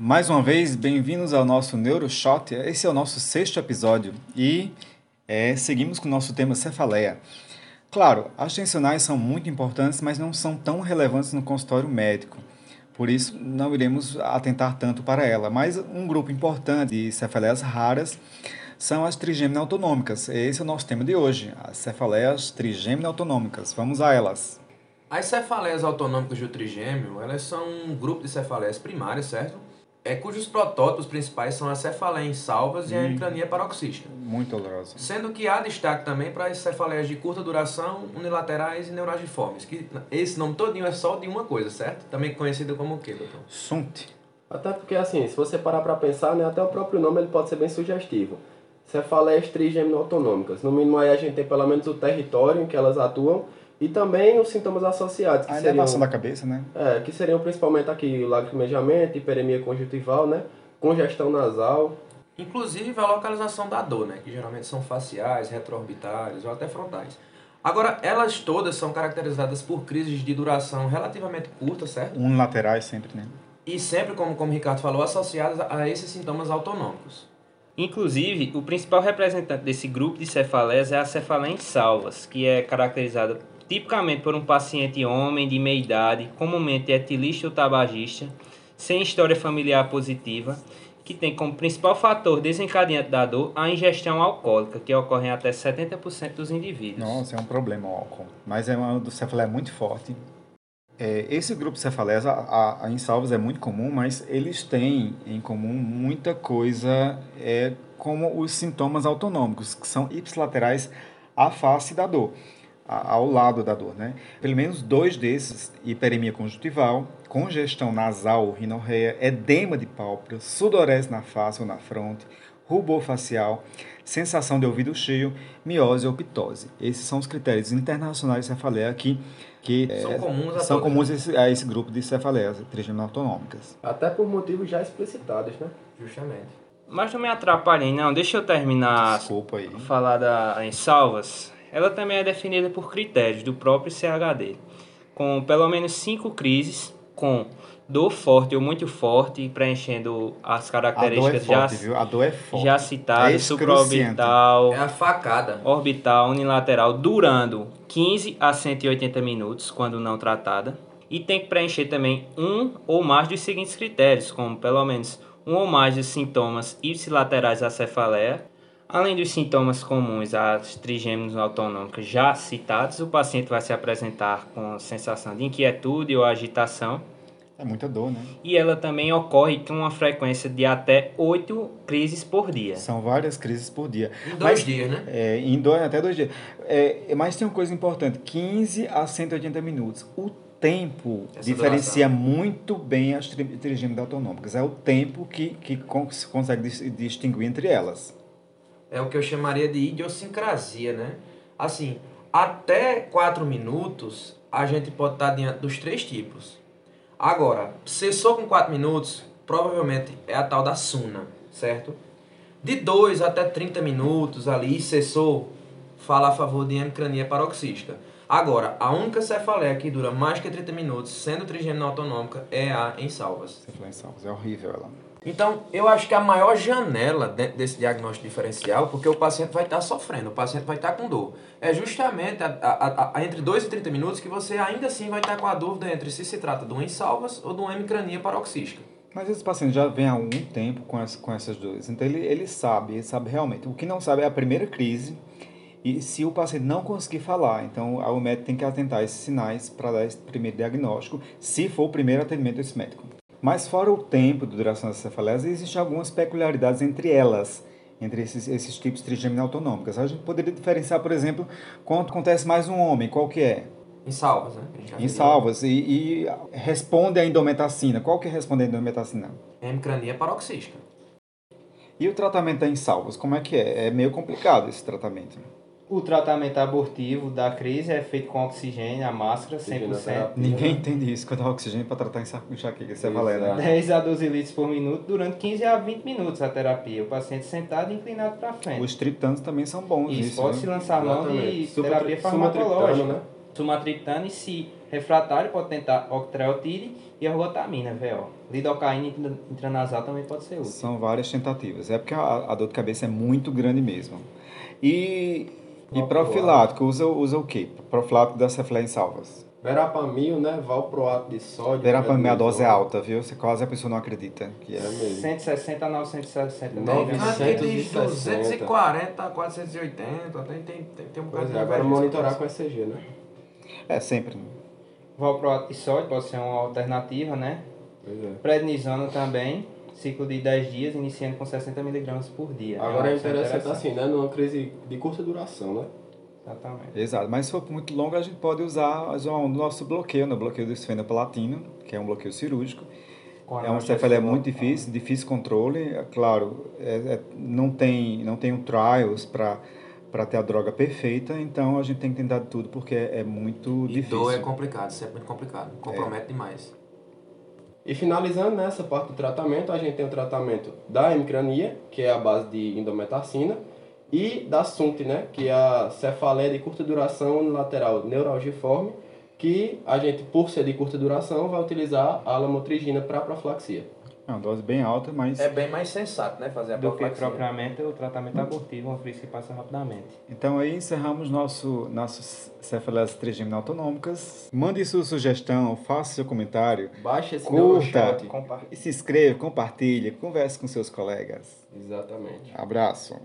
Mais uma vez, bem-vindos ao nosso NeuroShot. Esse é o nosso sexto episódio e é, seguimos com o nosso tema cefaleia. Claro, as tensionais são muito importantes, mas não são tão relevantes no consultório médico. Por isso, não iremos atentar tanto para ela. Mas um grupo importante de cefaleias raras são as trigêmeas autonômicas. Esse é o nosso tema de hoje, as cefaleias trigêmeas autonômicas. Vamos a elas. As cefaleias autonômicas do trigêmeo, elas são um grupo de cefaleias primárias, certo? É, cujos protótipos principais são a cefaleia em salvas e a hemicrania paroxística. Muito dolorosa. Sendo que há destaque também para as cefaleias de curta duração, unilaterais e neuragiformes, que esse nome todinho é só de uma coisa, certo? Também conhecido como o quê, doutor? SUNT. Até porque, assim, se você parar para pensar, né, até o próprio nome ele pode ser bem sugestivo. Cefaleias trigêmeo autonômicas. No mínimo aí a gente tem pelo menos o território em que elas atuam e também os sintomas associados, que A seriam, elevação da cabeça, né? é, que seriam principalmente aqui o lacrimejamento, hiperemia conjuntival, né, congestão nasal. Inclusive a localização da dor, né? Que geralmente são faciais, retroorbitários ou até frontais. Agora, elas todas são caracterizadas por crises de duração relativamente curta, certo? Unilaterais sempre, né? E sempre, como, como o Ricardo falou, associadas a esses sintomas autonômicos. Inclusive, o principal representante desse grupo de cefaleias é a cefaleia em salvas, que é caracterizada tipicamente por um paciente homem de meia idade, comumente etilista ou tabagista, sem história familiar positiva, que tem como principal fator desencadeante da dor a ingestão alcoólica, que ocorre em até 70% dos indivíduos. Nossa, é um problema o álcool. Mas é uma do cefaleia muito forte. É, esse grupo de cefaleias, a, a, é muito comum, mas eles têm em comum muita coisa, é, como os sintomas autonômicos, que são ipsilaterais à face da dor, ao lado da dor, né? Pelo menos dois desses, hiperemia conjuntival, congestão nasal, rinorreia, edema de pálpebra, sudorese na face ou na fronte, rubor facial, sensação de ouvido cheio, miose ou pitose. Esses são os critérios internacionais de cefaleia que, que São é, comuns a são comuns esse, a esse grupo de cefaleias trigêmeas autonômicas. Até por motivos já explicitados, né? Justamente. Mas não me atrapalhem, não. Deixa eu terminar Desculpa aí. falar da em salvas, ela também é definida por critérios do próprio CHD, com pelo menos cinco crises, com dor forte ou muito forte, preenchendo as é características forte, já, é já citadas, É supraorbital, É a facada. orbital, unilateral, durando 15 a 180 minutos, quando não tratada. E tem que preencher também um ou mais dos seguintes critérios, como pelo menos um ou mais dos sintomas ipsilaterais da cefaleia, além dos sintomas comuns às trigêmeos autonômicas já citados, o paciente vai se apresentar com sensação de inquietude ou agitação, É muita dor, né? e ela também ocorre com uma frequência de até 8 crises por dia. São várias crises por dia. Em dois Mas- dias, né? É, em dois, até dois dias. É, mas tem uma coisa importante: 15 a 180 minutos. O tempo Essa diferencia muito bem as tri- trigêmeas autonômicas. É o tempo que, que con- se consegue dis- distinguir entre elas. É o que eu chamaria de idiosincrasia, né? Assim, até 4 minutos a gente pode estar diante dos três tipos. Agora, cessou com 4 minutos, provavelmente é a tal da suna, certo? De 2 até 30 minutos ali, cessou, fala a favor de hemicrania paroxística. Agora, a única cefaleia que dura mais que 30 minutos, sendo trigêmea autonômica, é a em salvas. Falou em salvos, é horrível ela. Então, eu acho que a maior janela dentro desse diagnóstico diferencial, porque o paciente vai estar sofrendo, o paciente vai estar com dor, é justamente a, a- a- entre 2 e 30 minutos que você ainda assim vai estar com a dúvida entre se se trata de um salvas ou de uma hemicrania paroxística. Mas esse paciente já vem há algum tempo com, essa, com essas dores. Então ele, ele sabe, ele sabe realmente. O que não sabe é a primeira crise e se o paciente não conseguir falar. Então o médico tem que atentar esses sinais para dar esse primeiro diagnóstico, se for o primeiro atendimento desse médico. Mas fora o tempo de duração das cefaleias, existem algumas peculiaridades entre elas, entre esses, esses tipos de trigêmeas autonômicas. A gente poderia diferenciar, por exemplo, quando acontece mais um homem, qual que é? Em salvas, né? Em salvas, e, e responde à indometacina. Qual que responde à indometacina? Hemicrania paroxística. E o tratamento em salvos, como é que é? É meio complicado esse tratamento. O tratamento abortivo da crise é feito com oxigênio, a máscara, 100%. Oxigenoterapia. Ninguém entende isso quando dá oxigênio para tratar enxaqueca. Isso é né? 10 a 12 litros por minuto durante 15 a 20 minutos a terapia. O paciente sentado e inclinado para frente. Os triptanos também são bons. Isso, Isso, pode né? se lançar mão de Exatamente. terapia farmacológica. sumatriptano, né? Sumatriptano e se Refratário pode tentar octreotide e a rotamina, VO. Lidocaína intra- intranasal também pode ser útil. São várias tentativas. É porque a, a dor de cabeça é muito grande mesmo. E, e profilático, usa, usa o quê? Profilático da cefaleia em salvas. Verapamil, né? Valproato de sódio. Verapamil, a dose é alta, viu? Você quase a pessoa não acredita. Que É é. mesmo. 160 a 960 Nove miligramas. Tem de 160. 240 a 480, tem, tem, tem, tem um bocado é, agora monitorar com ECG, né? É, sempre. né? Valproato de sódio pode ser uma alternativa, né? Pois é. Prednisona também, ciclo de 10 dias, iniciando com 60 miligramas por dia. Agora uma é opção interessante assim, né? Numa crise de curta duração, né? Exatamente. Exato. Mas se for muito longo, a gente pode usar o nosso bloqueio, né? o bloqueio do esfenopalatino, que é um bloqueio cirúrgico. É uma cefaleia muito difícil, difícil controle. É claro, é- é- não tem não tem um trials para para ter a droga perfeita, então a gente tem que tentar de tudo porque é, é muito E difícil. dor é complicado, isso é muito complicado. Compromete demais. E finalizando nessa parte do tratamento, a gente tem o tratamento da hemicrania, que é a base de indometacina, e da SUNT, né, que é a cefaleia de curta duração unilateral neuralgiforme, que a gente, por ser de curta duração, vai utilizar a lamotrigina para profilaxia. É uma dose bem alta, mas É bem mais sensato, né? Fazer a Do que propriamente o tratamento abortivo, uma que passa rapidamente. Então aí encerramos nosso nossos cefaleias trigêmeas autonômicas. Mande sua sugestão, faça seu comentário Baixa esse Curta. neuroshot. e se inscreva, compartilhe, converse com seus colegas. Exatamente. Abraço.